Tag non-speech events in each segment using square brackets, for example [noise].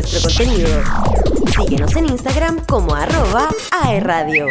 nuestro contenido. Síguenos en Instagram como arroba aerradio.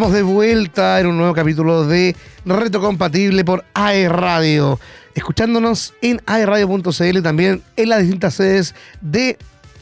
Estamos de vuelta en un nuevo capítulo de Reto Compatible por AE Radio. Escuchándonos en aeradio.cl y también en las distintas sedes de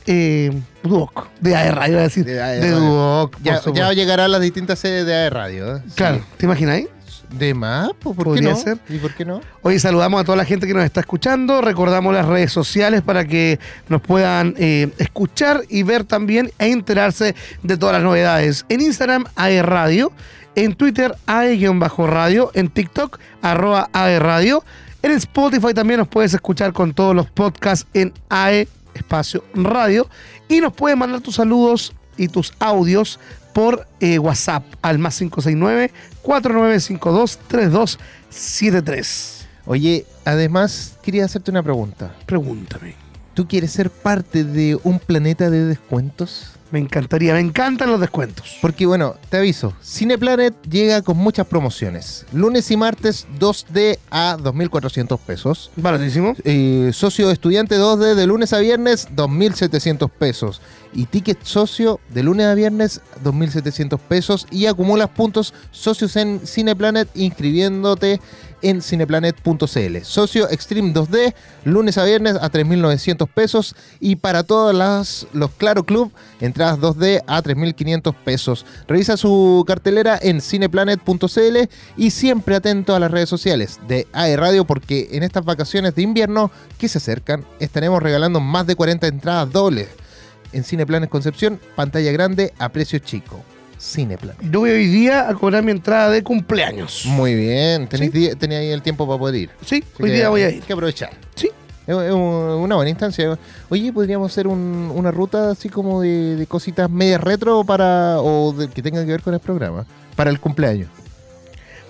eh, Duoc, de AE Radio, iba a decir. De AE de Radio. Duoc. Ya, ya llegará a las distintas sedes de AE Radio. ¿eh? Claro, Sí. ¿te imaginas? ¿De más? Pues, ¿Por qué Podría no? ser. ¿Y por qué no? Hoy saludamos a toda la gente que nos está escuchando, recordamos las redes sociales para que nos puedan eh, escuchar y ver también e enterarse de todas las novedades. En Instagram, AE Radio, en Twitter, AE-radio, en TikTok, arroba AE Radio. En Spotify también nos puedes escuchar con todos los podcasts en AE Espacio Radio y nos puedes mandar tus saludos y tus audios por eh, WhatsApp al más 569 4952 3273. Oye, además quería hacerte una pregunta. Pregúntame. ¿Tú quieres ser parte de un planeta de descuentos? Me encantaría, me encantan los descuentos. Porque bueno, te aviso, Cineplanet llega con muchas promociones. Lunes y martes 2D a 2.400 pesos. Baratísimo. Eh, socio estudiante 2D de lunes a viernes 2.700 pesos. Y ticket socio de lunes a viernes 2.700 pesos. Y acumulas puntos socios en Cineplanet inscribiéndote en cineplanet.cl. Socio Extreme 2D, lunes a viernes a 3.900 pesos. Y para todos las, los Claro Club, entradas 2D a 3.500 pesos. Revisa su cartelera en cineplanet.cl y siempre atento a las redes sociales de AE Radio porque en estas vacaciones de invierno que se acercan estaremos regalando más de 40 entradas dobles. En Cineplanet Concepción, pantalla grande a precio chico. Cineplanet. Yo voy hoy día a cobrar mi entrada de cumpleaños. Muy bien, tenéis Sí. ahí el tiempo para poder ir. Sí, Así hoy que día voy a hay ir. que aprovechar. Sí. Es es un- una buena instancia. Oye, podríamos hacer un- una ruta así como de, de cositas medias retro para o de- que tengan que ver con el programa para el cumpleaños.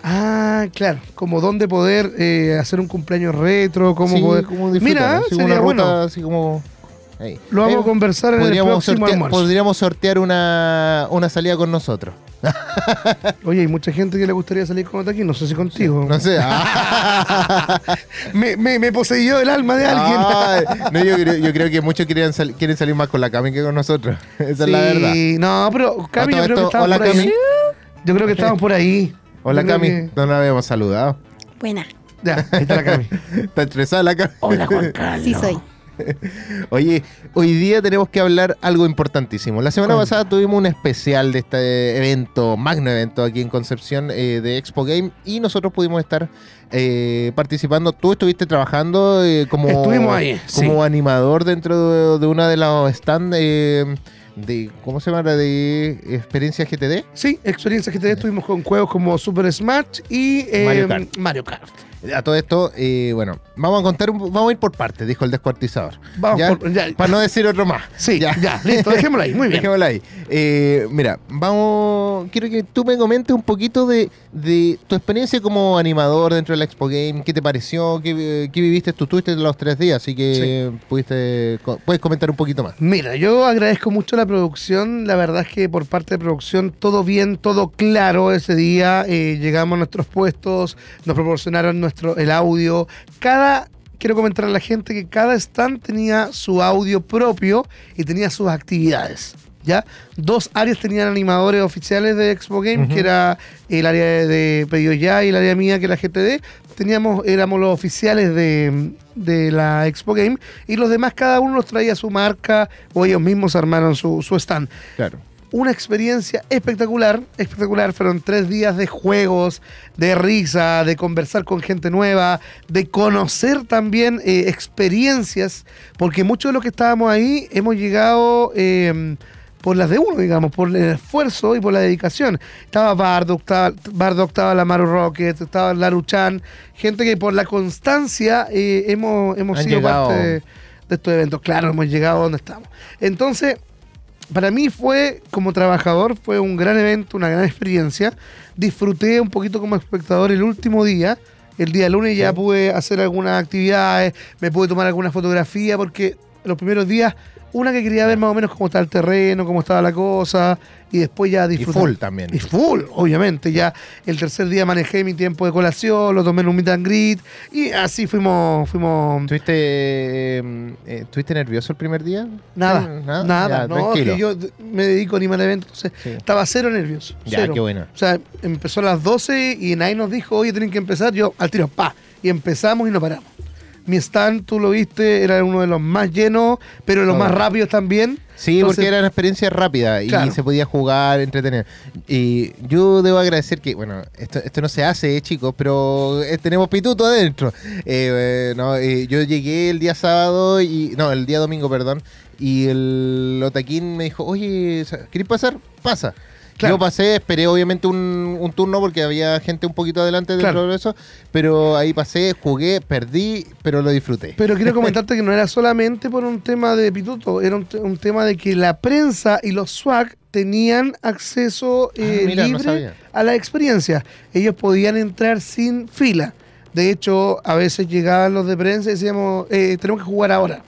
Ah, claro. Como dónde poder eh, hacer un cumpleaños retro, cómo Sí, poder. como disfrutar, Mira, sería una ruta bueno. así como ahí. Lo vamos a conversar en el podríamos próximo sortear, almuerzo. podríamos sortear una, una salida con nosotros. Oye, hay mucha gente que le gustaría salir con otro aquí, no sé si contigo. No sé. ah. [laughs] Me, me, me poseyó el alma de alguien. Ay, no, yo, creo, yo creo que muchos quieren, sal- quieren salir más con la Cami que con nosotros. [laughs] Esa es la verdad. No, pero Cami, yo creo que esto, hola, por ahí. Yo creo que estamos por ahí. Hola Cami, que- no la habíamos saludado. Buena, Ya, ahí está la Cami. [laughs] Está estresada la Cami. Hola, Juan Carlos. sí soy. [laughs] Oye, hoy día tenemos que hablar algo importantísimo. La semana pasada tuvimos un especial de este evento, magno evento aquí en Concepción eh, de Expo Game y nosotros pudimos estar eh, participando. Tú estuviste trabajando eh, como, Estuvimos ahí, como sí. animador dentro de, de una de los stands de, ¿cómo se llama? La de experiencia GTD. Sí, experiencias que te estuvimos con juegos como Super Smash y eh, Mario Kart. Mario Kart. A todo esto, eh, bueno, vamos a contar, un- vamos a ir por partes, dijo el descuartizador. Vamos ¿Ya? por- ya. Para no decir otro más. Sí, ya, listo, dejémoslo ahí, muy bien. Dejémoslo ahí. Eh, mira, vamos. Quiero que tú me comentes un poquito de, de tu experiencia como animador dentro de la Expo Game. ¿Qué te pareció? ¿Qué, qué viviste? Tú estuviste los tres días, así que pudiste, co- puedes comentar un poquito más. Mira, yo agradezco mucho la producción. La verdad es que por parte de producción todo bien, todo claro ese día. Eh, llegamos a nuestros puestos, nos proporcionaron nuestro el audio. Cada quiero comentar a la gente que cada stand tenía su audio propio y tenía sus actividades. ¿Ya? Dos áreas tenían animadores oficiales de Expo Game, que era el área de, Pedido Ya y el área mía, que era GTD. Teníamos, éramos los oficiales de, de la Expo Game y los demás, cada uno nos traía su marca o ellos mismos armaron su, su stand Claro. Una experiencia espectacular, espectacular. Fueron tres días de juegos, de risa, de conversar con gente nueva, de conocer también eh, experiencias, porque muchos de los que estábamos ahí hemos llegado eh, por las de uno, digamos, por el esfuerzo y por la dedicación. Estaba Bardock, estaba, Bardock, estaba la Maru Rocket, estaba Laruchan, gente que por la constancia eh, hemos, hemos sido llegado. parte de, de estos eventos. Claro, hemos llegado a donde estamos. Entonces, para mí fue, como trabajador, fue un gran evento, una gran experiencia. Disfruté un poquito como espectador el último día. El día lunes ya pude hacer algunas actividades, me pude tomar alguna fotografía, porque los primeros días, una que quería ver más o menos cómo estaba el terreno, cómo estaba la cosa, y después ya Y disfrutar. full también. Y full, obviamente. Ya el tercer día manejé mi tiempo de colación, lo tomé en un meet and greet, y así fuimos, fuimos ¿Estuviste, eh, eh, ¿Estuviste nervioso el primer día? Nada, Sí, nada, Ya, no, tranquilo. que yo me dedico a animar eventos, entonces Sí. estaba cero nervioso. Ya, qué bueno. O sea, empezó a las 12 y nadie nos dijo, oye, tienen que empezar, yo al tiro, pa, y empezamos y no paramos. Mi stand, tú lo viste, era uno de los más llenos, pero de los más rápidos también. Sí, Entonces, porque era una experiencia rápida y Claro. se podía jugar, entretener. Y yo debo agradecer que, bueno, esto, esto no se hace, eh, chicos, pero eh, tenemos pituto adentro. Eh, eh, no, eh, yo llegué el día sábado, y no, el día domingo, perdón, y el Otaquín me dijo, oye, ¿querés pasar? Pasa. Claro. Yo pasé, esperé obviamente un, un turno porque había gente un poquito adelante dentro Claro. de eso, pero ahí pasé, jugué, perdí, pero lo disfruté. Pero quiero [laughs] comentarte que no era solamente por un tema de pituto, era un, te- un tema de que la prensa y los SWAC tenían acceso eh, Ah, mira, no libre a la experiencia. Ellos podían entrar sin fila. De hecho, a veces llegaban los de prensa y decíamos, eh, tenemos que jugar ahora.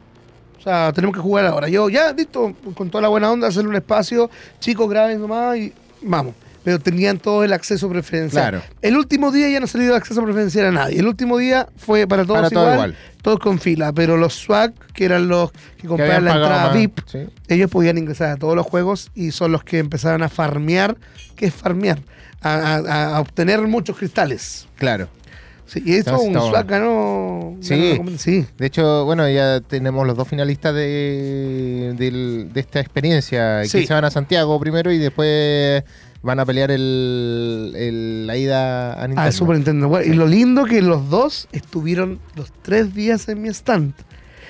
O sea, tenemos que jugar ahora. Yo, ya, listo, con toda la buena onda, hacerle un espacio, chicos, graben nomás y vamos. Pero tenían todo el acceso preferencial. Claro. El último día ya no salió el acceso preferencial a nadie. El último día fue para todos Para igual, igual. todos con fila. Pero los SWAC, que eran los que compraban la entrada VIP, sí. ellos podían ingresar a todos los juegos y son los que empezaron a farmear. ¿Qué es farmear? A, a- a obtener muchos cristales. Claro. Sí, y esto Entonces, un estamos- SWAC ganó. Sí. sí. De hecho, bueno, ya tenemos los dos finalistas de, del- de esta experiencia Sí. que se van a Santiago primero y después van a pelear el, el- la ida a Nintendo. Ah, el Super Nintendo. Bueno, Y lo lindo que los dos estuvieron los tres días en mi stand.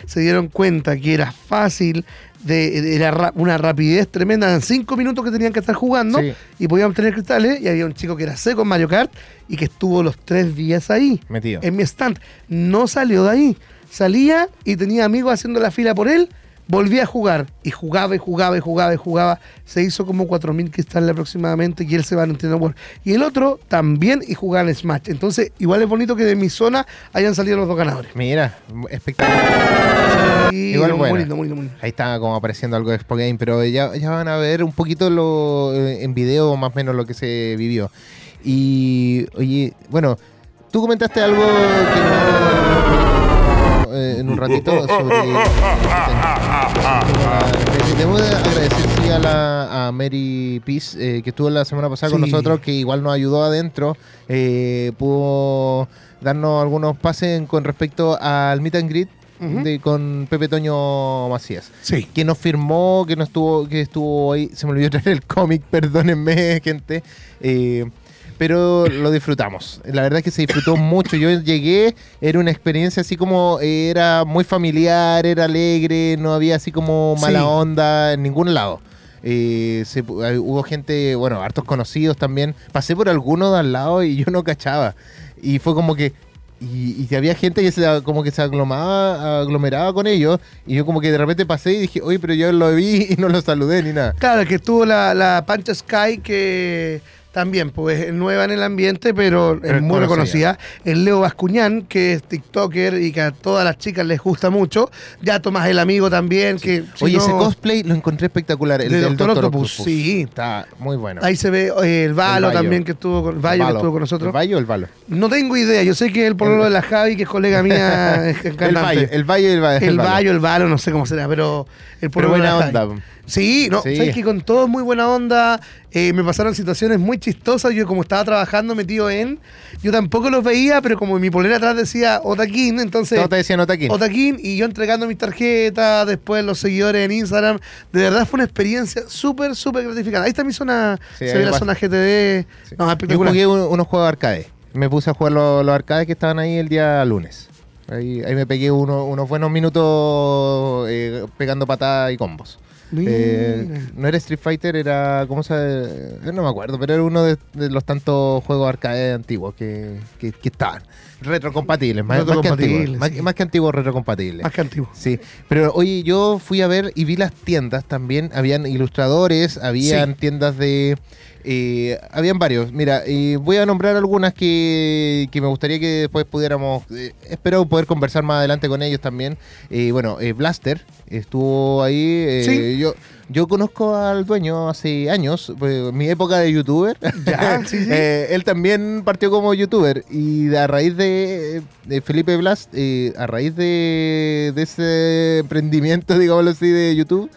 Se dieron cuenta que era fácil, de, era ra- una rapidez tremenda. En cinco minutos que tenían que estar jugando Sí. y podían obtener cristales. Y había un chico que era seco en Mario Kart y que estuvo los tres días ahí, Metido. en mi stand. No salió de ahí. Salía y tenía amigos haciendo la fila por él. Volvía a jugar y jugaba y jugaba y jugaba y jugaba. Se hizo como 4.000 cristales aproximadamente y él se va a Nintendo World. Y el otro también y jugaba en Smash. Entonces, igual es bonito que de mi zona hayan salido los dos ganadores. Mira, espectacular. Y Igual muy buena. bonito, muy bonito. Ahí está como apareciendo algo de Expo Game, pero ya, ya van a ver un poquito lo, eh, en video más o menos lo que se vivió. Y, oye, bueno, tú comentaste algo que no, eh, en un ratito sobre... De agradecer sí, a, la, a Mary Peace, eh, que estuvo la semana pasada con nosotros, que igual nos ayudó adentro, eh, pudo darnos algunos pases en- con respecto al meet and greet de- con Pepe Toño Macías Sí. que nos firmó, que no estuvo, que estuvo ahí. Se me olvidó [laughs] traer el cómic, perdónenme, gente. Eh, pero lo disfrutamos. La verdad es que se disfrutó [laughs] mucho. Yo llegué, era una experiencia así como, era muy familiar, era alegre, no había así como mala Sí. onda en ningún lado. Eh, se hubo gente, bueno, hartos conocidos también. Pasé por algunos de al lado y yo no cachaba. Y fue como que, y, y había gente que se como que se aglomeraba, aglomeraba con ellos y yo como que de repente pasé y dije, oye, pero yo lo vi y no lo saludé ni nada. Claro, que estuvo la, la Pancha Sky, que también pues es nueva en el ambiente, pero Pero es es muy conocida. reconocida. El Leo Bascuñán, que es TikToker y que a todas las chicas les gusta mucho. Ya Tomás el amigo también, que si Oye, no- ese cosplay lo encontré espectacular. El De del. Octopus, Octopus. sí. Está muy bueno. Ahí se ve eh, el Valo El también, que estuvo con, Bayo, que estuvo con nosotros. ¿El Bayo o el Valo? No tengo idea, yo sé que el pololo de la Javi, que es colega mía, [laughs] es El. Bayo, el Bayo y el Bayo. El el Valo, no sé cómo será, pero el Pero pololo de la Javi. Sí, no, Sí. sabes que con todo muy buena onda. eh, me pasaron situaciones muy chistosas. Yo, como estaba trabajando metido en. Yo tampoco los veía, pero como mi polera atrás decía Otaquín, entonces. Todos te decían Otaquín. Otaquín y yo entregando mis tarjetas, después los seguidores en Instagram. De verdad fue una experiencia súper, súper gratificante. Ahí está mi zona, Sí, se ve la pasa. zona GTD. Sí. No, Yo jugué un- unos juegos arcade. Me puse a jugar los, los arcades que estaban ahí el día lunes. Ahí, ahí me pegué uno- unos buenos minutos eh, pegando patadas y combos. Eh, no era Street Fighter, era. ¿Cómo se eh, No me acuerdo, pero era uno de, de los tantos juegos arcade antiguos que, que, que estaban. Retrocompatibles, más, más que antiguos. Sí. más que antiguos, retrocompatibles. Más que antiguo. Sí, pero oye, yo fui a ver y vi las tiendas también. Habían ilustradores, habían Sí. tiendas de. Eh, habían varios. Mira, eh, voy a nombrar algunas que, que me gustaría que después pudiéramos. eh, espero poder conversar más adelante con ellos también. Eh, bueno, Blaster estuvo ahí. eh, Sí. yo, yo conozco al dueño hace años, pues, mi época de youtuber. Ya, [laughs] sí, sí. Eh, él también partió como youtuber y a raíz de, de Felipe Blast, eh, a raíz de, de ese emprendimiento, [laughs] digámoslo así, de YouTube,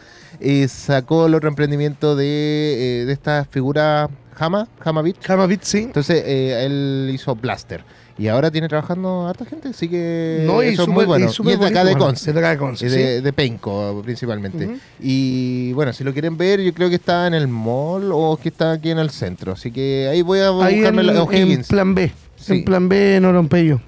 eh, sacó el otro emprendimiento de, eh, de esta figura Hama. Hamabit, sí. Entonces eh, él hizo Blaster y ahora tiene trabajando a harta gente, así que No, eso es muy bueno. y Y, es de acá de Conce. es de acá de Conce, sí. de, de Penco principalmente. Y bueno, si lo quieren ver, yo creo que está en el mall o que está aquí en el centro. Así que ahí voy a Ahí en, buscarme la en O'Higgins. plan B. Sí. En plan B en Orompeyo.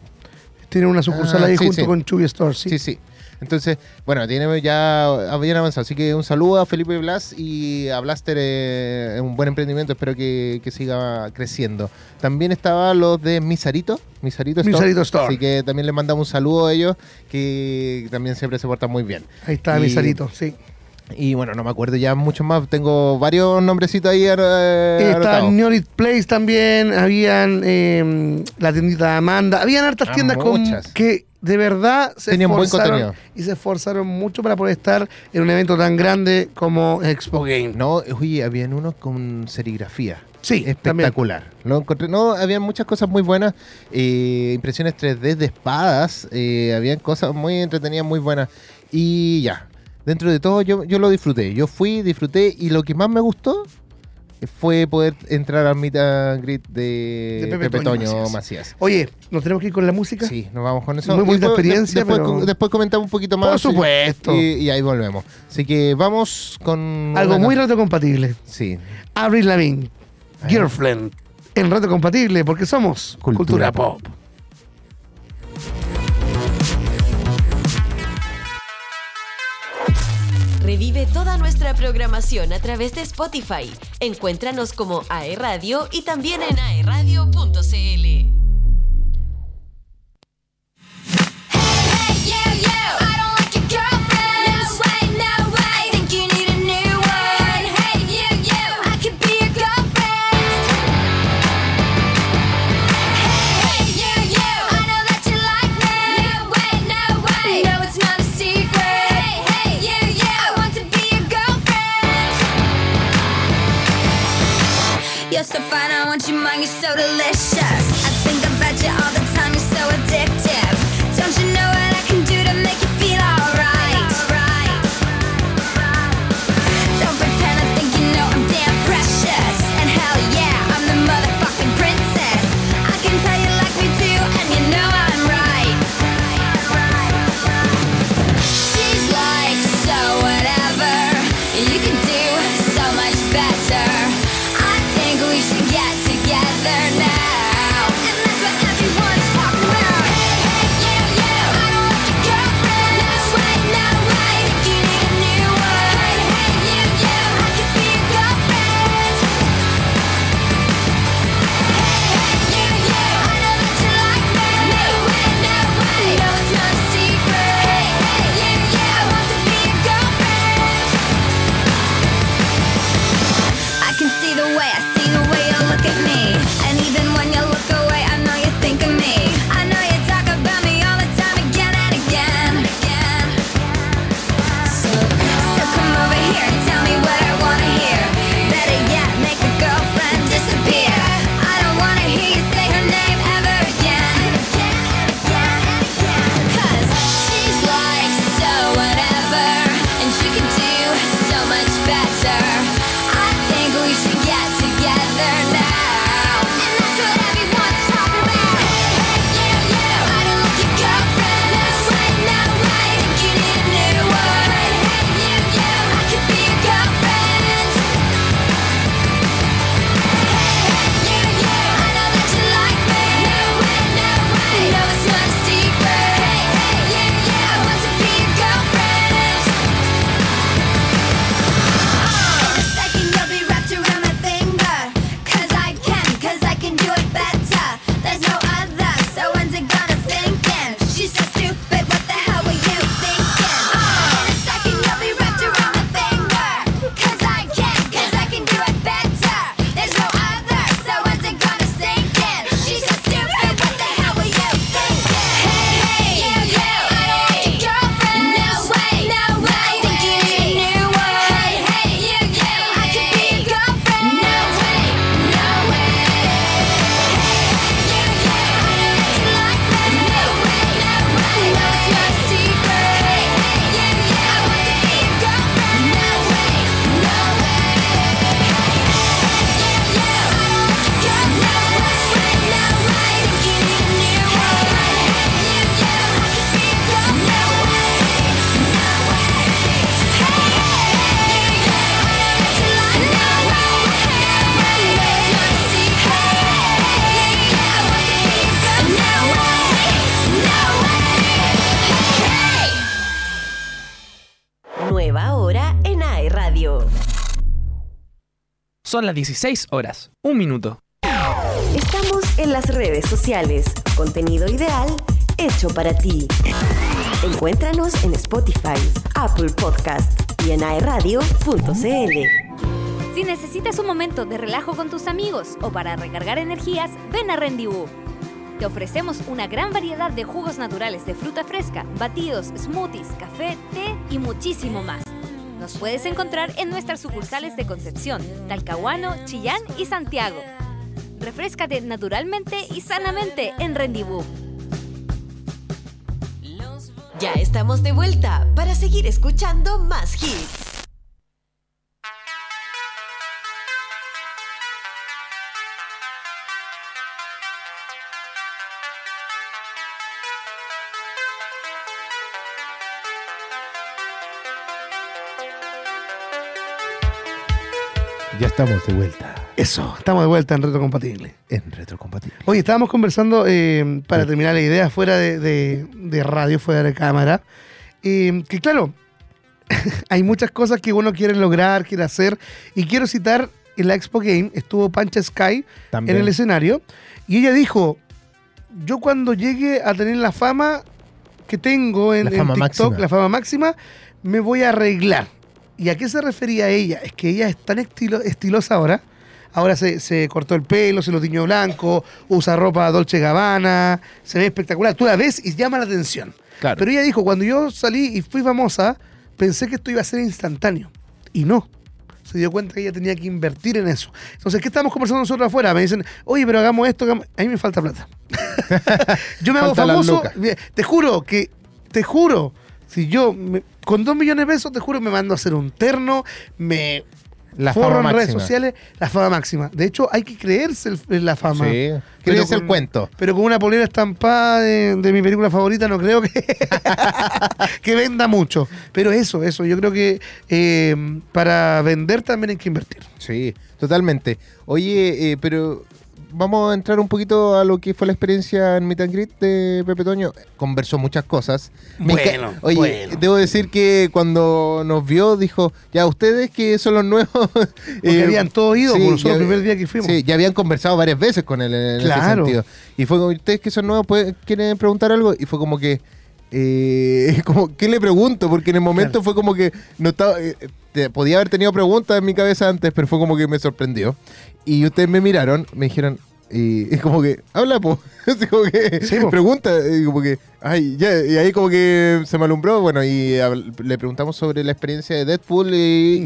Tiene una sucursal Ah, ahí sí, junto sí. con Chuy Store, sí. Sí, sí. Entonces, bueno, tiene ya bien avanzado. Así que un saludo a Felipe Blas y a Blaster. eh, Es un buen emprendimiento. Espero que, que siga creciendo. También estaba los de Misarito. Misarito Store. Misarito Store. Así que también les mandamos un saludo a ellos. Que también siempre se portan muy bien. Ahí está Y- mi salito, sí. Y bueno, no me acuerdo ya mucho más. Tengo varios nombrecitos ahí. eh, está Place también, habían eh, la tiendita de Amanda, habían hartas Ah, tiendas con, muchas. que de verdad se Tenían buen esforzaron contenido. y se esforzaron mucho para poder estar en un evento tan grande como Expo Game. No, oye, habían unos con serigrafía. Sí. Espectacular. Lo encontré, no, habían muchas cosas muy buenas. eh, impresiones 3D de espadas. eh, habían cosas muy entretenidas, muy buenas. Y ya, dentro de todo yo, yo lo disfruté. Yo fui, disfruté y lo que más me gustó fue poder entrar al meet and greet de, De Pepe Pepe, Toño Toño, Macías. Macías. Oye, nos tenemos que ir con la música. Sí, nos vamos con eso. Muy después- experiencia, Después, pero- después comentamos un poquito más. Por supuesto. Y, y ahí volvemos. Así que vamos con... Algo muy reto compatible. Sí. Avril Lavigne. Girlfriend, en reto compatible porque somos Cultura cultura, pop. pop. Revive toda nuestra programación a través de Spotify. Encuéntranos como AE Radio y también en aeradio.cl. So fine, I want you mine, you're so delicious. I think about you all nueva hora en AE Radio. Son las 16 horas, un minuto. Estamos en las redes sociales. Contenido ideal hecho para ti. Encuéntranos en Spotify, Apple Podcast y en aeradio.cl. Si necesitas un momento de relajo con tus amigos o para recargar energías, ven a Rendezvous te ofrecemos una gran variedad de jugos naturales de fruta fresca, batidos, smoothies, café, té y muchísimo más. Nos puedes encontrar en nuestras sucursales de Concepción, Talcahuano, Chillán y Santiago. Refrescate naturalmente y sanamente en Rendezvous. Ya estamos de vuelta para seguir escuchando más hits. Ya estamos de vuelta Eso, estamos de vuelta en Reto Compatible. en Retrocompatible. Oye, estábamos conversando, eh, para terminar la idea, fuera de, de- de radio, fuera de cámara, eh, que claro, [laughs] hay muchas cosas que uno quiere lograr, quiere hacer, y quiero citar, en la Expo Game estuvo Pancha Sky También. en el escenario, y ella dijo, yo cuando llegue a tener la fama que tengo en, La en fama TikTok, máxima. la fama máxima, me voy a arreglar. ¿Y a qué se refería ella? Es que ella es tan estilo, estilosa ahora. Ahora se, se cortó el pelo, se lo tiñó blanco, usa ropa Dolce Gabbana, se ve espectacular. Tú la ves y llama la atención. Claro. Pero ella dijo, cuando yo salí y fui famosa, pensé que esto iba a ser instantáneo. Y no. Se dio cuenta que ella tenía que invertir en eso. Entonces, ¿qué estamos conversando nosotros afuera? Me dicen, oye, pero hagamos esto. hagamos-". A mí me falta plata. [laughs] yo me hago famoso. Te juro que, te juro, si yo me- con dos millones de pesos, te juro, me mando a hacer un terno, me La forro fama en redes sociales, la fama máxima. De hecho, hay que creerse el- en la fama. Sí, crees el cuento. Pero con una polera estampada de, de mi película favorita no creo que, [laughs] que venda mucho. Pero eso, eso, yo creo que eh, para vender también hay que invertir. Sí, totalmente. Oye, eh, pero vamos a entrar un poquito a lo que fue la experiencia en Meet and Greet de Pepe Toño. Conversó muchas cosas. Me Bueno, Oye, bueno. debo decir que cuando nos vio dijo, ya ustedes que son los nuevos... [laughs] Porque eh, habían todos ido, sí, como nosotros ya- el primer día que fuimos. Sí, ya habían conversado varias veces con él en ese Claro. sentido. Y fue como, ustedes que son nuevos, pues, ¿quieren preguntar algo? Y fue como que... eh, [laughs] como, ¿Qué le pregunto? Porque en el momento Claro. fue como que no estaba, eh, te- podía haber tenido preguntas en mi cabeza antes, pero fue como que me sorprendió. Y ustedes me miraron, me dijeron, y, y como que, habla, po. [laughs] Como que, Sí, po. pregunta, y como que, ay, ya, y ahí como que se me alumbró, bueno, y le preguntamos sobre la experiencia de Deadpool y,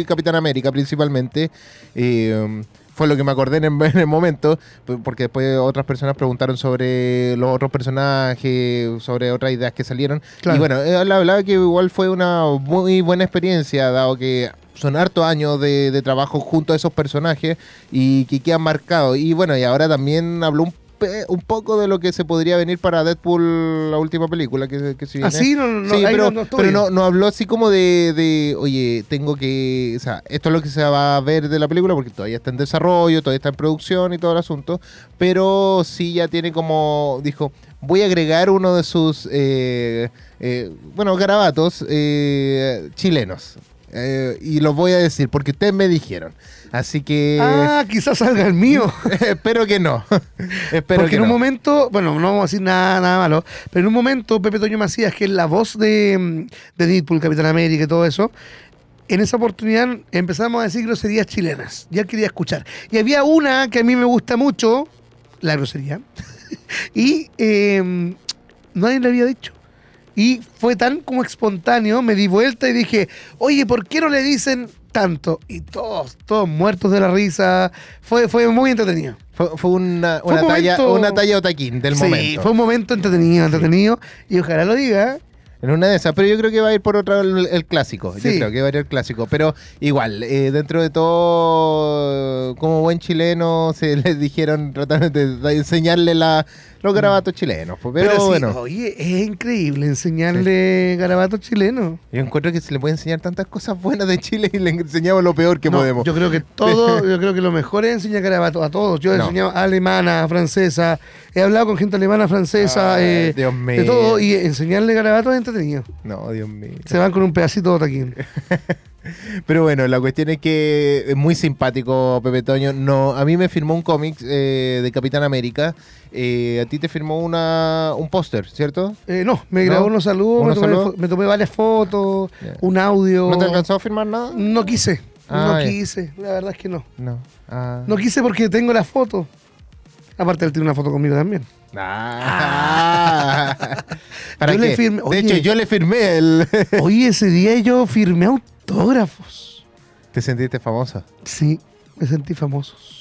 y Capitán América principalmente. Um, fue lo que me acordé en el, [laughs] en el momento, porque después otras personas preguntaron sobre los otros personajes, sobre otras ideas que salieron. Claro. Y bueno, él hablaba que igual fue una muy buena experiencia, dado que son hartos años de, de trabajo junto a esos personajes y que quedan marcados. Y bueno, y ahora también habló un, pe- un poco de lo que se podría venir para Deadpool, la última película que, que se viene. Así no, no, Sí, pero, no, pero no, no habló así como de, de, oye, tengo que, o sea, esto es lo que se va a ver de la película porque todavía está en desarrollo, todavía está en producción y todo el asunto, pero sí ya tiene como, dijo, voy a agregar uno de sus, eh, eh, bueno, garabatos eh, chilenos. Eh, y los voy a decir porque ustedes me dijeron. Así que Ah, quizás salga el mío. [laughs] espero que no. [laughs] espero Porque que en un no. momento, bueno, no vamos a decir nada, nada malo, pero en un momento Pepe Toño Macías, que es la voz de, de Deadpool, Capitán América y todo eso, en esa oportunidad empezamos a decir groserías chilenas. Ya quería escuchar. Y había una que a mí me gusta mucho, la grosería, [laughs] y eh, nadie le había dicho. Y fue tan como espontáneo, me di vuelta y dije, oye, ¿por qué no le dicen tanto? Y todos, todos muertos de la risa. Fue, fue muy entretenido. Fue, fue una, Fue una un talla, momento- una talla otaquín del sí, momento. fue un momento entretenido, entretenido. Y ojalá lo diga. En una de esas, pero yo creo que va a ir por otro el, el clásico. Yo Sí. creo que va a ir el clásico. Pero igual, eh, dentro de todo, como buen chileno, se [laughs] les dijeron, trataron de, de enseñarle la, los garabatos chilenos. pues, Pero, sí, bueno, oye, es increíble enseñarle garabatos chilenos. yo encuentro que se le puede enseñar tantas cosas buenas de Chile y le enseñamos lo peor que No, podemos. Yo creo que todo, [laughs] yo creo que lo mejor es enseñar garabatos a todos. Yo he No. enseñado alemana, francesa, he hablado con gente alemana, francesa, Ay, eh, Dios de mío. todo, y enseñarle garabatos es entretenido. No, Dios mío. Se van con un pedacito de taquín. [laughs] Pero bueno, la cuestión es que es muy simpático Pepe Toño. No, a mí me firmó un cómic eh, de Capitán América. Eh, a ti te firmó una, un póster, ¿cierto? Eh, no, me ¿No? grabó unos saludos, me ¿Unos tomé, saludos? fo- me tomé varias fotos, un audio. ¿No te alcanzó a firmar nada? No quise, Ah, no quise, la verdad es que no. No. Ah. No quise porque tengo la foto. Aparte, él tiene una foto conmigo también. Ah. [laughs] ¿Para Yo le qué? firmé- De oye. hecho, yo le firmé el. Hoy ese día yo firmé autógrafos. ¿Te sentiste famosa? Sí, me sentí famosos.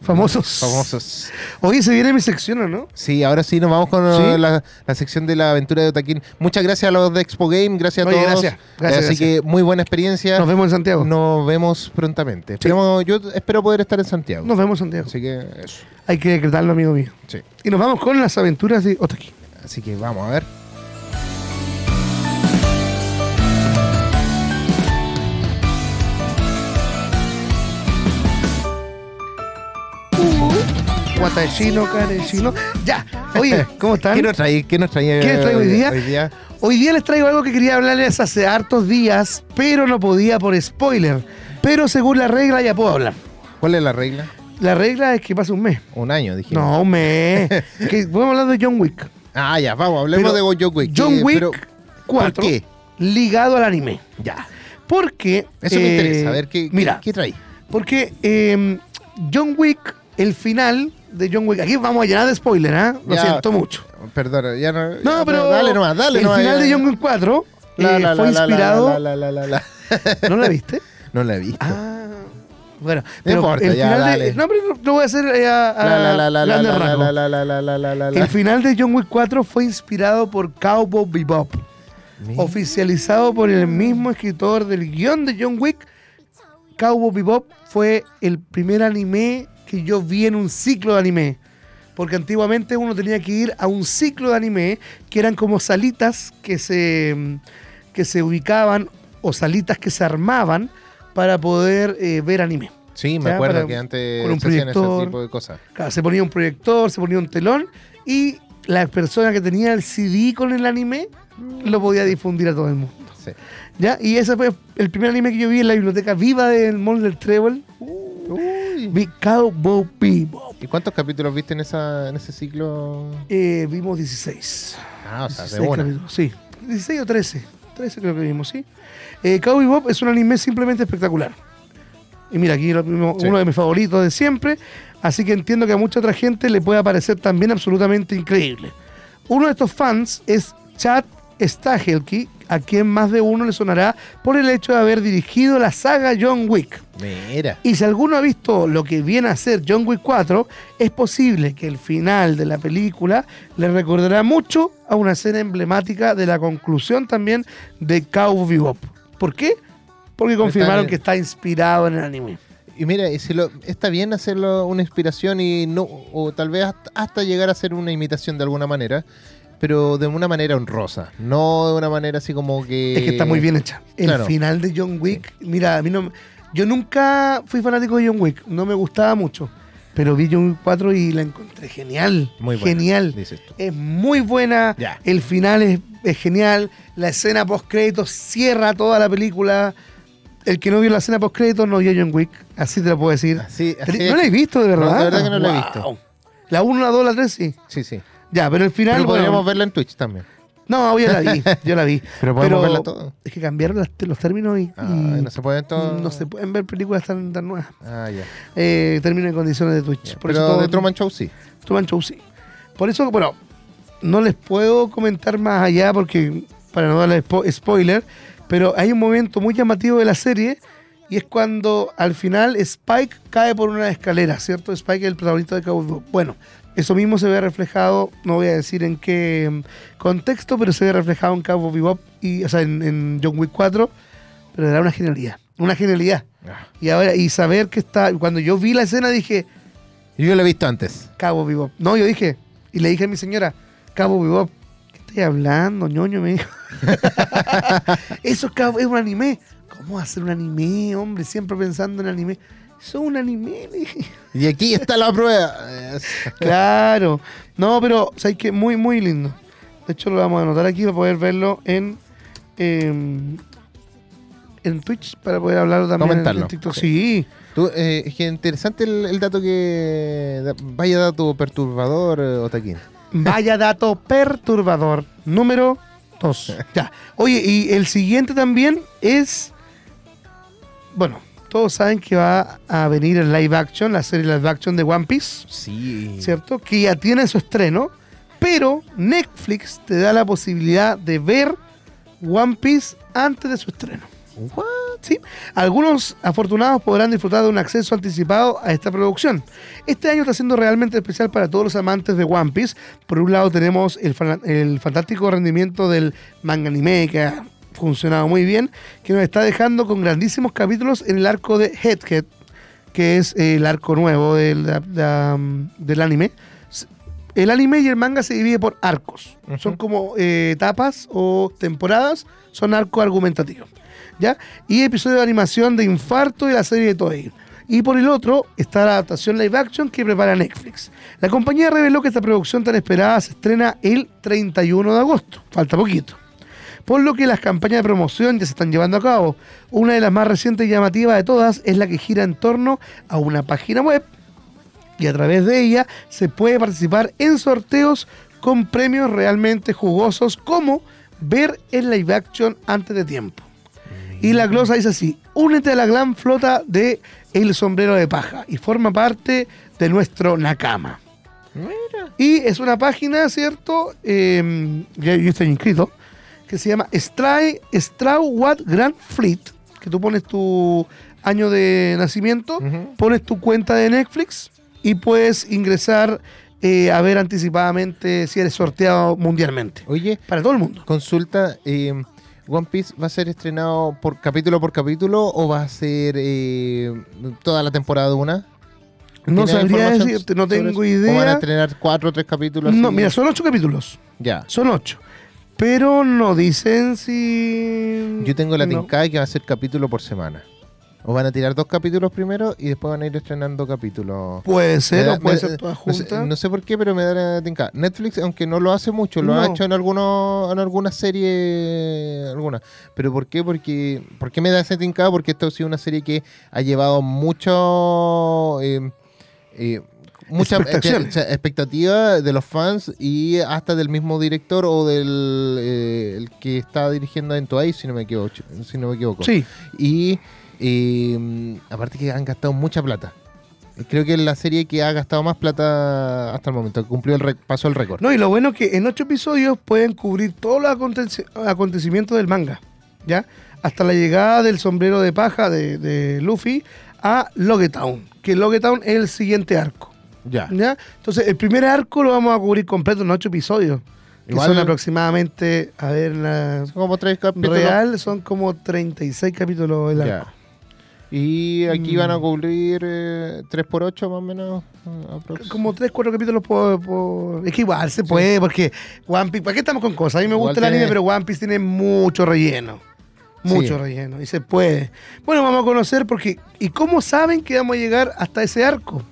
Famosos. Famosos. Hoy se viene mi sección, ¿o no? Sí, ahora sí nos vamos con Sí. uh, la, la sección de la aventura de Otaquín. Muchas gracias a los de Expo Game, gracias a Oye, todos. gracias, gracias, Así gracias. que muy buena experiencia. Nos vemos en Santiago. Nos vemos prontamente. Esperemos- yo espero poder estar en Santiago. Nos vemos en Santiago. Así que eso. Hay que decretarlo, amigo mío. Sí. Y nos vamos con las aventuras de Otaki. Así que vamos a ver. Guatachino, carechino. Ya. Oye, [laughs] ¿cómo están? ¿Qué nos trae? ¿Qué nos trae ¿Qué hoy día? Hoy día? Hoy día les traigo algo que quería hablarles hace hartos días, pero no podía por spoiler. Pero según la regla ya puedo hablar. ¿Cuál es la regla? La regla es que pase un mes. Un año, dije. No, un mes. [laughs] que podemos hablar de John Wick. Ah, ya, vamos, hablemos Pero de John Wick. John Eh, Wick pero- 4. qué? Ligado al anime. Ya. Porque. Eso me eh, interesa. A ver, ¿qué, qué- Mira, ¿qué trae? porque eh, John Wick, el final de John Wick. Aquí vamos a llenar de spoiler, ¿ah? Lo Ya. siento mucho. Perdona, ya no. No, ya, pero. Dale nomás, dale El nomás. final ya. de John Wick 4 La, eh, la, fue inspirado. La. ¿No la viste? No la he visto. Ah, bueno. Pero importa, el final de. No, pero lo- lo voy a hacer eh, a. El final de John Wick 4 fue inspirado por Cowboy Bebop, Mira. oficializado por el mismo escritor del guion de John Wick. Cowboy Bebop fue el primer anime que yo vi en un ciclo de anime. Porque antiguamente uno tenía que ir a un ciclo de anime que eran como salitas que se, que se ubicaban o salitas que se armaban para poder eh, ver anime. Sí, me acuerdo para- que antes con un se hacían ese proyector. tipo de cosas. Claro, se ponía un proyector, se ponía un telón y la persona que tenía el CD con el anime lo podía difundir a todo el mundo. Sí. ¿Ya? Y ese fue el primer anime que yo vi en la biblioteca viva del Mall del Treble. Uy. Vi Cowboy Bebop. ¿Y cuántos capítulos viste en, esa, en ese ciclo? Eh, vimos 16. Ah, o sea, de 16 una. capítulos, Sí, 16 o 13. 13 creo que vimos, sí. Eh, Cowboy Bebop es un anime simplemente espectacular. Y mira, aquí lo mismo- Sí. uno de mis favoritos de siempre. Así que entiendo que a mucha otra gente le puede parecer también absolutamente increíble. Uno de estos fans es Chad Stahelski, a quien más de uno le sonará por el hecho de haber dirigido la saga John Wick. Mira. Y si alguno ha visto lo que viene a ser John Wick 4, es posible que el final de la película le recordará mucho a una escena emblemática de la conclusión también de Cowboy Bebop. ¿Por qué? Porque confirmaron que está inspirado en el anime. Y mira, y si lo, está bien hacerlo una inspiración y no, o tal vez hasta, hasta llegar a ser una imitación de alguna manera, pero de una manera honrosa, no de una manera así como que. Es que está muy bien hecha. El claro. final de John Wick, mira, a mí no, yo nunca fui fanático de John Wick, no me gustaba mucho, pero vi John Wick 4 y la encontré genial. Muy buena, genial. dices tú. Es muy buena. Ya. El final es, es genial. La escena post créditos cierra toda la película. El que no vio la escena post créditos no vio John Wick. Así te lo puedo decir. Así- Pero- así ¿No la he visto de No, verdad? de verdad que no la he visto. La 1, la 2, la 3, sí. Sí, sí. Ya, pero el final. Pero bueno, podríamos verla en Twitch también. No, yo la vi. [laughs] Yo la vi. Pero podemos verla todo. Es que cambiaron las- los términos y, Ah, y no se pueden todo. no se pueden ver películas tan, tan nuevas. Ah, ya. Eh, términos y condiciones de Twitch. Por Pero eso todo- de Truman Show sí. Truman Show sí. Por eso, bueno, no les puedo comentar más allá porque para no darle spo- spoiler, pero hay un momento muy llamativo de la serie y es cuando al final Spike cae por una escalera, ¿cierto? Spike es el protagonista de Cowboy. Bueno, eso mismo se ve reflejado, no voy a decir en qué mm, contexto, pero se ve reflejado en Cowboy Bebop y, o sea, en, en John Wick 4, pero era una genialidad, una genialidad. Ah. Y ahora y saber que está, cuando yo vi la escena dije, Yo la he visto antes. Cabo Bebop. No, yo dije, y le dije a mi señora, Cabo Bebop, ¿qué estoy hablando, ñoño? Me dijo. [laughs] Eso es Cabo- es un anime. ¿Cómo hacer un anime, hombre? Siempre pensando en anime. Es un anime. Y aquí está la prueba. [laughs] Claro. No, pero, ¿sabes qué? Muy, muy lindo. De hecho, lo vamos a anotar aquí para poder verlo en, em, en Twitch para poder hablarlo también en- Comentarlo. en TikTok. Sí. Tú, eh, es que interesante el, el dato que. Vaya dato perturbador, eh, Otaquín. Vaya dato perturbador. Número 2. [laughs] Ya. Oye, y el siguiente también es. Bueno, todos saben que va a venir el live action, la serie live action de One Piece, Sí. ¿cierto? Que ya tiene su estreno, pero Netflix te da la posibilidad de ver One Piece antes de su estreno. What? ¿sí? Algunos afortunados podrán disfrutar de un acceso anticipado a esta producción. Este año está siendo realmente especial para todos los amantes de One Piece. Por un lado tenemos el, el fantástico rendimiento del manga anime que funcionado muy bien, que nos está dejando con grandísimos capítulos en el arco de Headhead, que es el arco nuevo del, la- del anime. El anime y el manga se divide por arcos. Son como eh, etapas o temporadas, son arcos argumentativos. ¿ya? Y episodio de animación de Infarto de la serie de Toei. Y por el otro está la adaptación live action que prepara Netflix. La compañía reveló que esta producción tan esperada se estrena el 31 de agosto. Falta poquito. Por lo que las campañas de promoción ya se están llevando a cabo. Una de las más recientes y llamativas de todas es la que gira en torno a una página web y a través de ella se puede participar en sorteos con premios realmente jugosos como ver el live action antes de tiempo. Y la glosa dice así, únete a la gran flota de El Sombrero de Paja y forma parte de nuestro Nakama. Y es una página, ¿cierto? Eh, yo estoy inscrito, que se llama Stray, Straw What Grand Fleet, que tú pones tu año de nacimiento, pones tu cuenta de Netflix y puedes ingresar eh, a ver anticipadamente si eres sorteado mundialmente. Oye, Para todo el mundo. consulta. eh, ¿One Piece va a ser estrenado por capítulo por capítulo o va a ser eh, toda la temporada de una? No ¿Tiene sabría decirte, no tengo eso? ¿O van a idea. estrenar cuatro o tres capítulos? No, así? mira, son ocho capítulos. Ya. Son ocho. Pero no dicen si. Yo tengo la no. que va a ser capítulo por semana. O van a tirar dos capítulos primero y después van a ir estrenando capítulos. Puede ser, Me da- o puede me- ser no sé, junta. no sé por qué, pero me da la tincada. Netflix, aunque no lo hace mucho, lo ha hecho en algunos en algunas series, algunas. Pero ¿por qué? Porque ¿por qué me da esa tincada? Porque esto ha sido una serie que ha llevado mucho eh, eh, mucha o sea, expectativa de los fans y hasta del mismo director o del eh, el que está dirigiendo en Toei, si no me equivoco. Si no me equivoco. Sí, Y eh, aparte que han gastado mucha plata. Creo que es la serie que ha gastado más plata hasta el momento. Cumplió el pasó el récord. no, y lo bueno es que en ocho episodios pueden cubrir todos los aconteci- acontecimientos del manga, ¿ya? Hasta la llegada del sombrero de paja de, de Luffy a Logetown, que Logetown es el siguiente arco, Ya. ¿ya? Entonces, el primer arco lo vamos a cubrir completo en ocho episodios, que son aproximadamente, a ver, la Son como tres capítulos. real son como 36 capítulos el Ya. arco. Y aquí van a Mm. cubrir eh, 3 por 8 más o menos. aprox. Como 3, 4 capítulos por, por- Es que igual se puede, porque One Piece... ¿Para qué estamos con cosas? A mí me Igual gusta el anime, pero One Piece tiene mucho relleno. Mucho Sí. relleno. Y se puede. Bueno, vamos a conocer porque... ¿Y cómo saben que vamos a llegar hasta ese arco?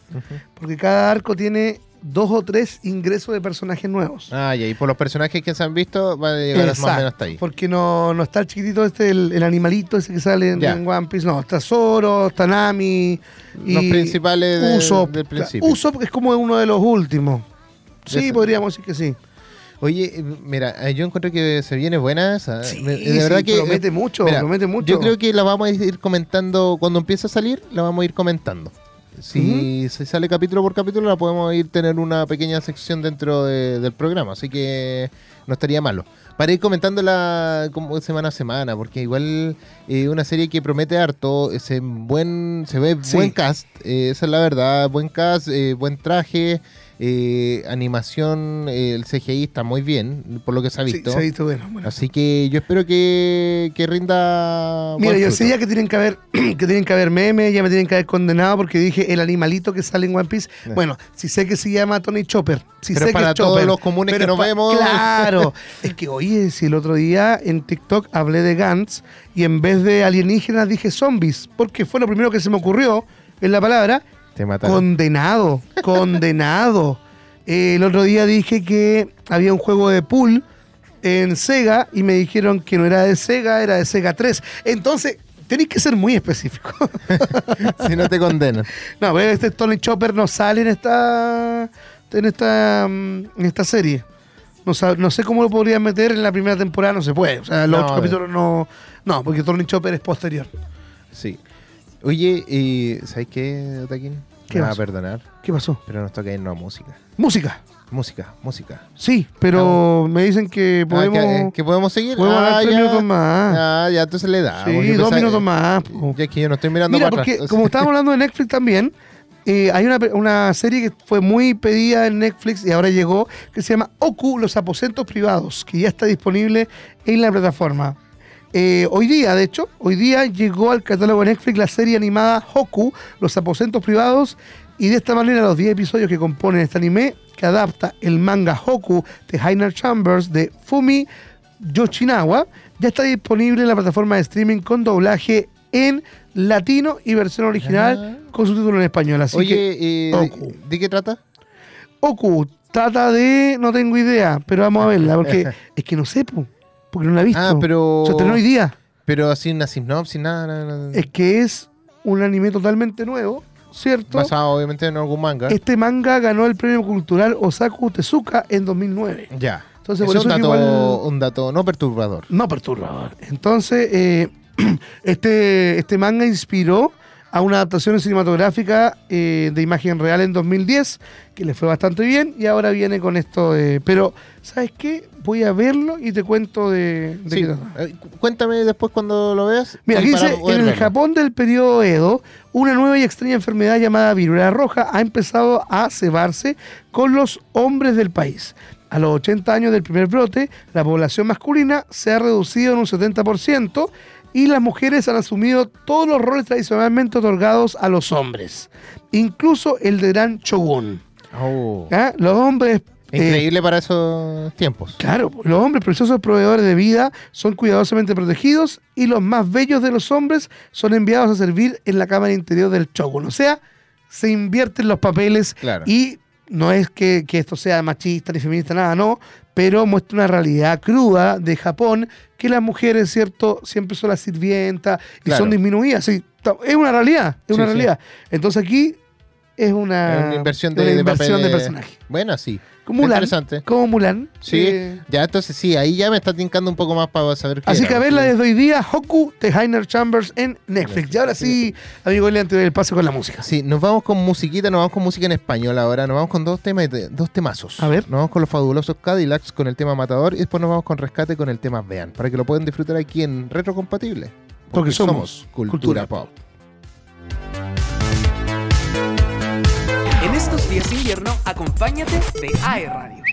Porque cada arco tiene dos o tres ingresos de personajes nuevos. Ah. Y por los personajes que se han visto, van a llegar más o menos hasta ahí. Porque no, no está el chiquitito este, el, el animalito ese que sale en, One Piece. No, está Zoro, está Nami. Los principales de- Usopp. del principio. Usopp es como uno de los últimos. Sí, podríamos decir que sí. Oye, eh, mira, eh, yo encuentro que se viene buena esa. Sí, Me- sí, promete mucho, promete mucho. Yo creo que la vamos a ir comentando cuando empiece a salir, la vamos a ir comentando. Si se sale capítulo por capítulo, la podemos ir tener una pequeña sección dentro de- del programa, así que no estaría malo. Para ir comentándola como semana a semana, porque igual eh, una serie que promete harto, se, buen, se ve Sí. buen cast, eh, esa es la verdad, buen cast, eh, buen traje, eh, animación, eh, el CGI está muy bien, por lo que se ha Sí, visto. se ha visto bueno. bueno. Así que yo espero que, que rinda. Mira, yo fruto. sé ya que tienen que haber, [clears throat] que tienen que haber memes, ya me tienen que haber condenado porque dije el animalito que sale en One Piece. Ya. Bueno, si sé que se llama Tony Chopper, si Pero sé para que es todos Chopper, los comunes pero que nos vemos. Claro, [laughs] es que oye, si el otro día en TikTok hablé de Gantz y en vez de alienígenas dije zombies, porque fue lo primero que se me ocurrió en la palabra Te mataron. Condenado, condenado. Eh, el otro día dije que había un juego de pool en Sega y me dijeron que no era de Sega, era de Sega 3. Entonces, tenéis que ser muy específico. [laughs] si no te condenan. no, pero este Tony Chopper no sale en esta en esta mm, en esta serie. No, no sé cómo lo podrían meter en la primera temporada, no se puede. O sea, los No, otros capítulos no. No, porque Tony Chopper es posterior. Sí. Oye, y ¿sabes qué, Otaquín? ¿Qué Me va a pasó? perdonar, ¿Qué pasó? pero nos toca irnos a música. Música. Música, música. Sí, pero me dicen que podemos. Ah, que, que podemos seguir. podemos ah, dar tres minutos más. Ah, ya, entonces le damos. sí, dos pensaba- minutos más. po. Ya es que yo no estoy mirando Mira, para porque atrás. como [laughs] estábamos hablando de Netflix también, eh, hay una, una serie que fue muy pedida en Netflix y ahora llegó, que se llama Oku, los aposentos privados, que ya está disponible en la plataforma. Eh, hoy día, de hecho, hoy día llegó al catálogo de Netflix la serie animada Hoku, los aposentos privados, y de esta manera los 10 episodios que componen este anime, que adapta el manga Hoku de Heiner Chambers de Fumi Yoshinawa, ya está disponible en la plataforma de streaming con doblaje en latino y versión original con subtítulo en español. Así que Oye, eh, Oku. ¿de, de qué trata? Oku trata de, no tengo idea, pero vamos a verla, porque [laughs] es que no sé, po, porque no la he visto. Ah, pero- Se estrenó hoy día. Pero así una sinopsis, nada, nada, nada. Es que es un anime totalmente nuevo, ¿cierto? Basado obviamente en algún manga. Este manga ganó el premio cultural Osaku Tezuka en 2009. Ya. Entonces, es por un eso que dato, igual- un dato no perturbador. No perturbador. Entonces, eh, [clears throat] este, este manga inspiró a una adaptación cinematográfica eh, de imagen real en 2010, que le fue bastante bien, y ahora viene con esto de... Pero, ¿sabes qué? Voy a verlo y te cuento de, de Sí. qué trata. Eh, cu- cuéntame después cuando lo veas. Mira, aquí dice, en el verlo. Japón del periodo Edo, una nueva y extraña enfermedad llamada viruela roja ha empezado a cebarse con los hombres del país. A los 80 años del primer brote, la población masculina se ha reducido en un 70% y las mujeres han asumido todos los roles tradicionalmente otorgados a los hombres, incluso el de gran shogun. Oh. ¿ya? Los hombres... eh, Increíble para esos tiempos. Claro, los hombres preciosos proveedores de vida son cuidadosamente protegidos y los más bellos de los hombres son enviados a servir en la cámara interior del shogun. O sea, se invierten los papeles Claro. y no es que, que esto sea machista ni feminista, nada, no, pero muestra una realidad cruda de Japón que las mujeres, ¿cierto?, siempre son las sirvientas y Claro. son disminuidas. Sí, es una realidad, es Sí, una sí. realidad. Entonces aquí es una, Es una inversión de, una de inversión de de- personaje. Bueno, sí. Como Mulan, Interesante. como Mulan. Sí, eh, ya entonces sí, ahí ya me está tincando un poco más para saber qué Así era, que a verla porque- desde hoy día, Hoku de Heiner Chambers en Netflix. Y ahora sí, amigo Elian, te doy el paso con la música. Sí, nos vamos con musiquita, nos vamos con música en español ahora, nos vamos con dos temas, dos temazos. A ver. Nos vamos con los fabulosos Cadillacs con el tema Matador y después nos vamos con Rescate con el tema Vean, para que lo puedan disfrutar aquí en Retrocompatible. Porque somos cultura, cultura pop. Estos días de invierno, acompáñate de AE Radio.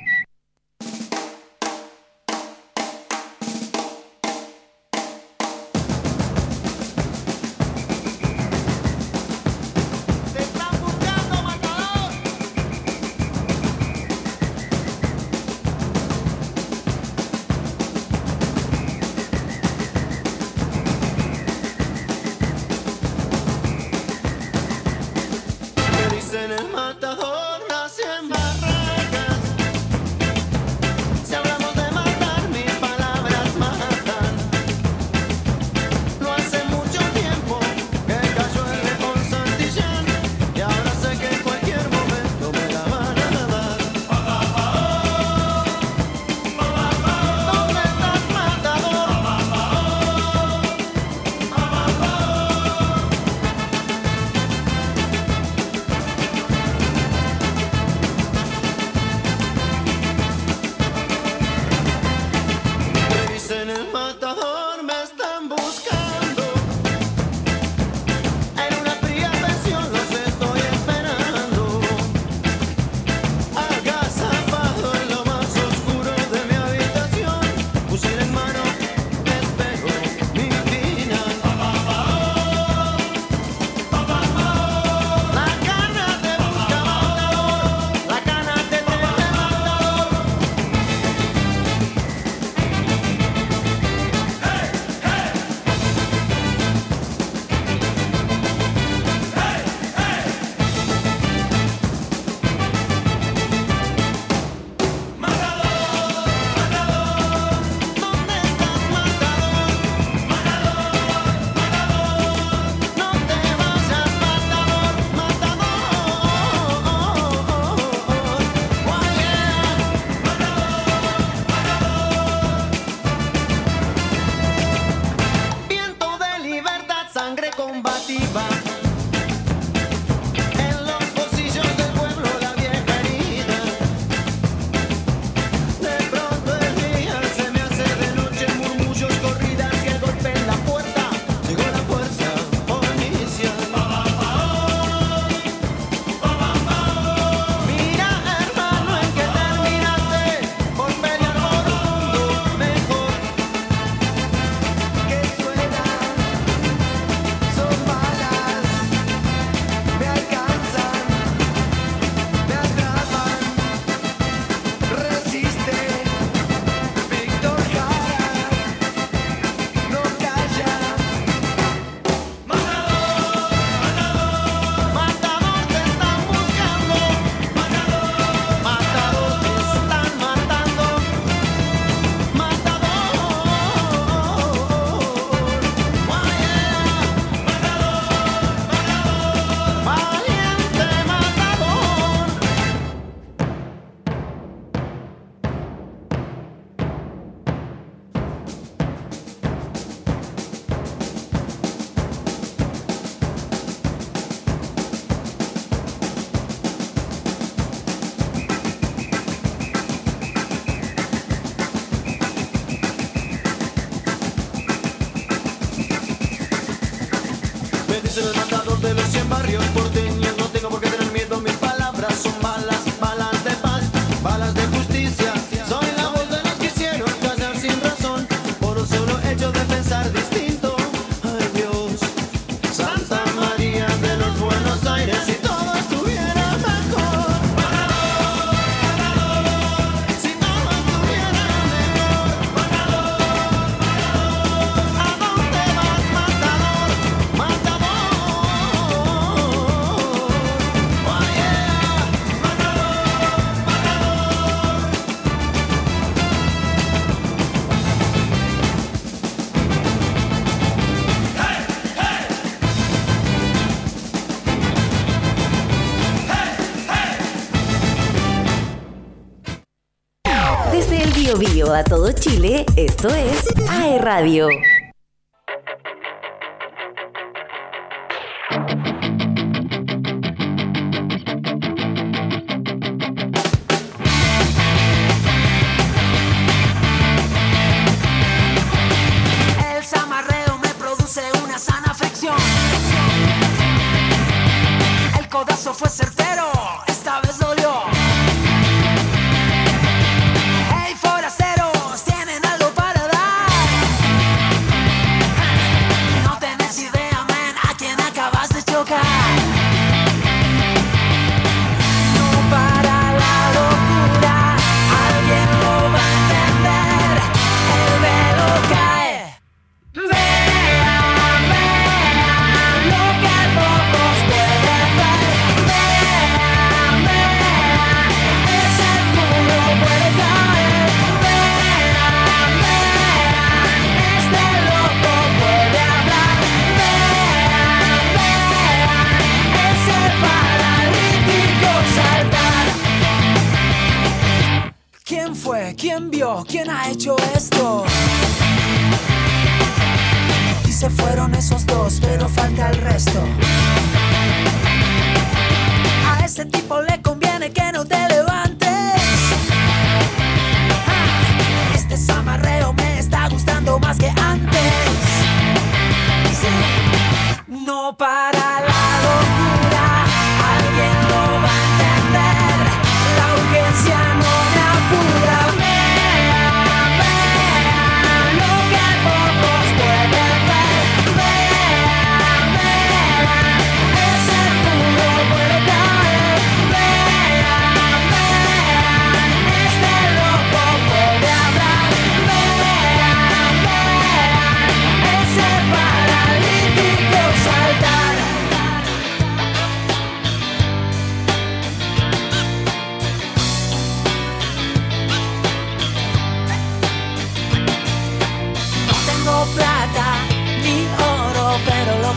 Esto es AE Radio.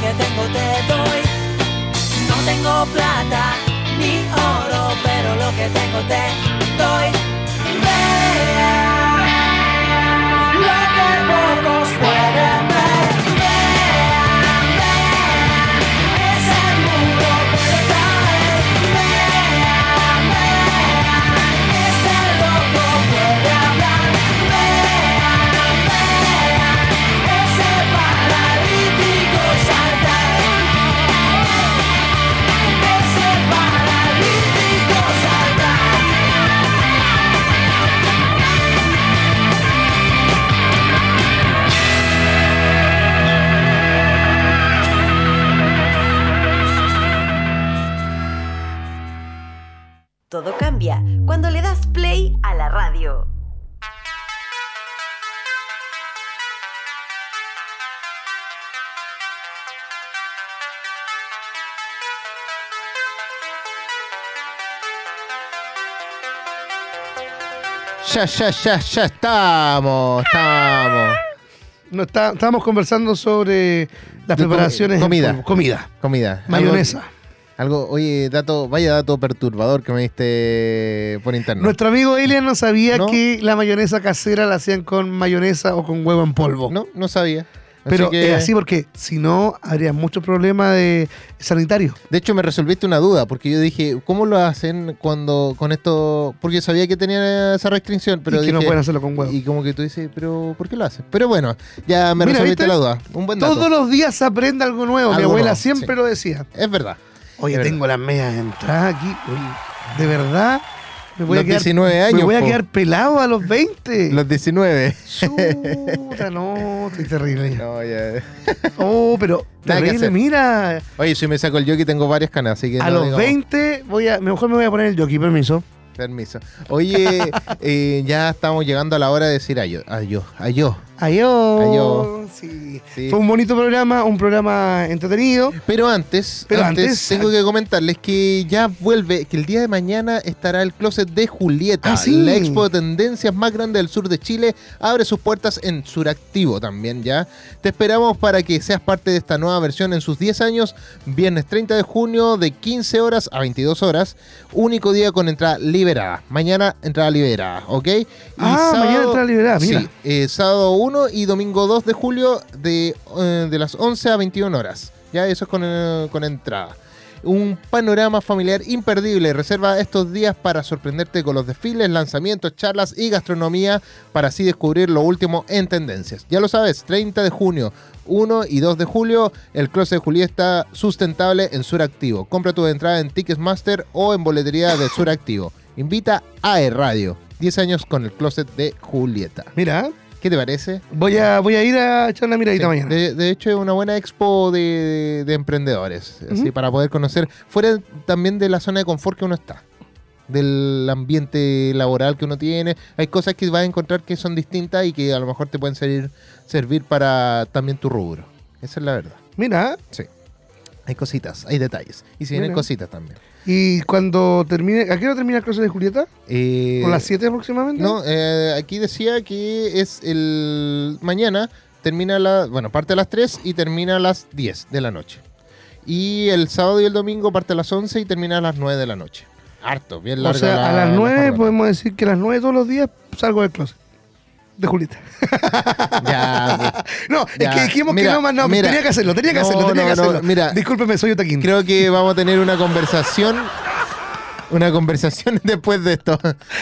Que tengo te doy. No tengo plata ni oro, pero lo que tengo te doy. Ya, ya, ya, ya estamos, estamos. No está, estábamos conversando sobre las preparaciones. comida. Comida. Comida. Mayonesa. Algo, algo- oye, dato, vaya dato perturbador que me diste por internet. Nuestro amigo Elian no sabía ¿No? que la mayonesa casera la hacían con mayonesa o con huevo en polvo. No, no sabía. Así Pero que- es así porque si no, habría muchos problemas de sanitario. De hecho, me resolviste una duda, porque yo dije, ¿cómo lo hacen cuando con esto? Porque sabía que tenía esa restricción, pero y que no dije- pueden hacerlo con huevo. Y como que tú dices, pero ¿por qué lo hacen? Pero bueno, ya me Mira, resolviste ¿viste? la duda. Un buen dato. Todos los días se aprende algo nuevo. Mi abuela nuevo, siempre sí. lo decía. Es verdad. Oye, Es verdad. tengo las medias entradas aquí. Oye, de verdad, me voy Los a quedar, 19 años, Me voy a po. quedar pelado a los 20. [laughs] Los 19. Chuta, no, estoy terrible. No, ya. [laughs] Oh, pero [laughs] terrible, mira. Oye, si me saco el jockey tengo varias canas, así que A no los digamos- 20 voy a, mejor me voy a poner el jockey, permiso. Permiso. Oye, eh, ya estamos llegando a la hora de decir adiós. Adiós. Adiós. Adiós. Adiós. Sí. Sí. Fue un bonito programa, un programa entretenido. Pero antes, Pero antes, antes- tengo que comentarles que ya vuelve, que el día de mañana estará el closet de Julieta. Ah, sí. La expo de tendencias más grande del sur de Chile abre sus puertas en Suractivo también ya. Te esperamos para que seas parte de esta nueva versión en sus 10 años, viernes 30 de junio de 15 horas a 22 horas. Único día con entrada liberada. Mañana entrada liberada, ¿ok? Y Ah, mañana entrada liberada, mira. Sí, eh, sábado 1 y domingo 2 de julio de, eh, de las 11 a 21 horas. Ya eso es con, eh, con entrada. Un panorama familiar imperdible. Reserva estos días para sorprenderte con los desfiles, lanzamientos, charlas y gastronomía para así descubrir lo último en tendencias. Ya lo sabes, 30 de junio, 1 y 2 de julio, el Closet de Julieta sustentable en Suractivo. Compra tu entrada en Ticketmaster o en boletería de Suractivo. Invita a E Radio. 10 años con el Closet de Julieta. Mira, ¿Qué te parece? voy a, voy a ir a echar una miradita Sí, mañana. De, de hecho, es una buena expo de, de emprendedores, así, para poder conocer, fuera también de la zona de confort que uno está, del ambiente laboral que uno tiene. Hay cosas que vas a encontrar que son distintas y que a lo mejor te pueden servir, servir para también tu rubro. Esa es la verdad. Mira, Sí. Hay cositas, hay detalles. Y si vienen cositas también. Y cuando termine, ¿a qué hora termina el Closet de Julieta? Eh, ¿Con las 7 aproximadamente? No, eh, aquí decía que es el mañana, termina la, bueno, parte a las 3 y termina a las 10 de la noche. Y el sábado y el domingo parte a las 11 y termina a las 9 de la noche. Harto, bien O larga sea, la- a las la 9 jornada. podemos decir que a las 9 todos los días salgo del closet. De Julieta. [laughs] Ya, [laughs] No, Ya, es que dijimos mira, que no, más no, mira. tenía que hacerlo, tenía que No, hacerlo, tenía no, que no, hacerlo. mira. Discúlpeme, soy Otaquín. creo que [laughs] vamos a tener una conversación. Una conversación después de esto.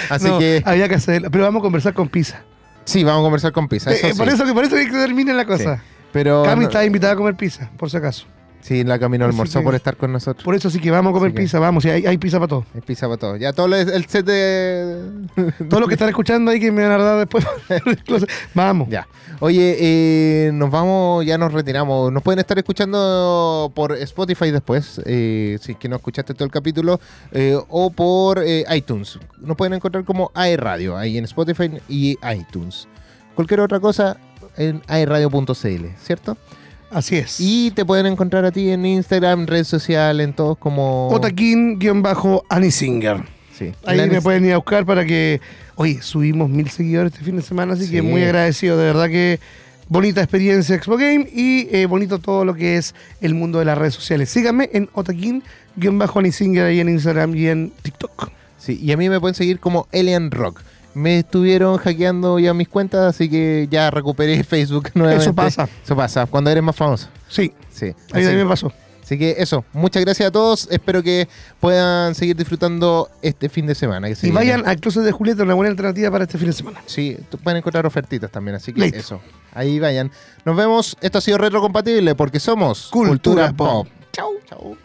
Así No, que había que hacerlo, pero vamos a conversar con Pisa. sí, vamos a conversar con Pisa. Eso Eh, sí. por eso que por eso que termine la cosa. Sí. Pero Cami no- está invitada a comer pizza, por si acaso. Sí, la camino almorzó por estar con nosotros. Por eso sí que vamos a comer pizza, vamos, y hay, hay pizza para todos. Es pizza para todos. Ya todo lo- el set de. [laughs] Todos los que están escuchando ahí que me van a dar después. [laughs] vamos. Ya. Oye, eh, nos vamos, ya nos retiramos. Nos pueden estar escuchando por Spotify después, eh, si es que no escuchaste todo el capítulo, eh, o por eh, iTunes. Nos pueden encontrar como AE Radio, ahí en Spotify y iTunes. Cualquier otra cosa en aeradio.cl, ¿cierto? Así es. Y te pueden encontrar a ti en Instagram, red social, en todos como... Otaquín-Anisinger. Sí. Ahí me pueden ir a buscar para que. Oye, subimos mil seguidores este fin de semana, así que muy agradecido. De verdad que bonita experiencia Expo Game y eh, bonito todo lo que es el mundo de las redes sociales. Síganme en Otaquín-Anisinger ahí en Instagram y en TikTok. Sí, y a mí me pueden seguir como Alien Rock. Me estuvieron hackeando ya mis cuentas, así que ya recuperé [laughs] Facebook nuevamente. Eso pasa. Eso pasa, cuando eres más famoso. Sí, Sí. ahí también pasó. así que eso, muchas gracias a todos. Espero que puedan seguir disfrutando este fin de semana. que Y viene. vayan al Closet de Julieta, una buena alternativa para este fin de semana. Sí, tú- pueden encontrar ofertitas también, así que Listo. eso. Ahí vayan. Nos vemos. Esto ha sido retrocompatible porque somos Cultura Pop. Chau. Chau.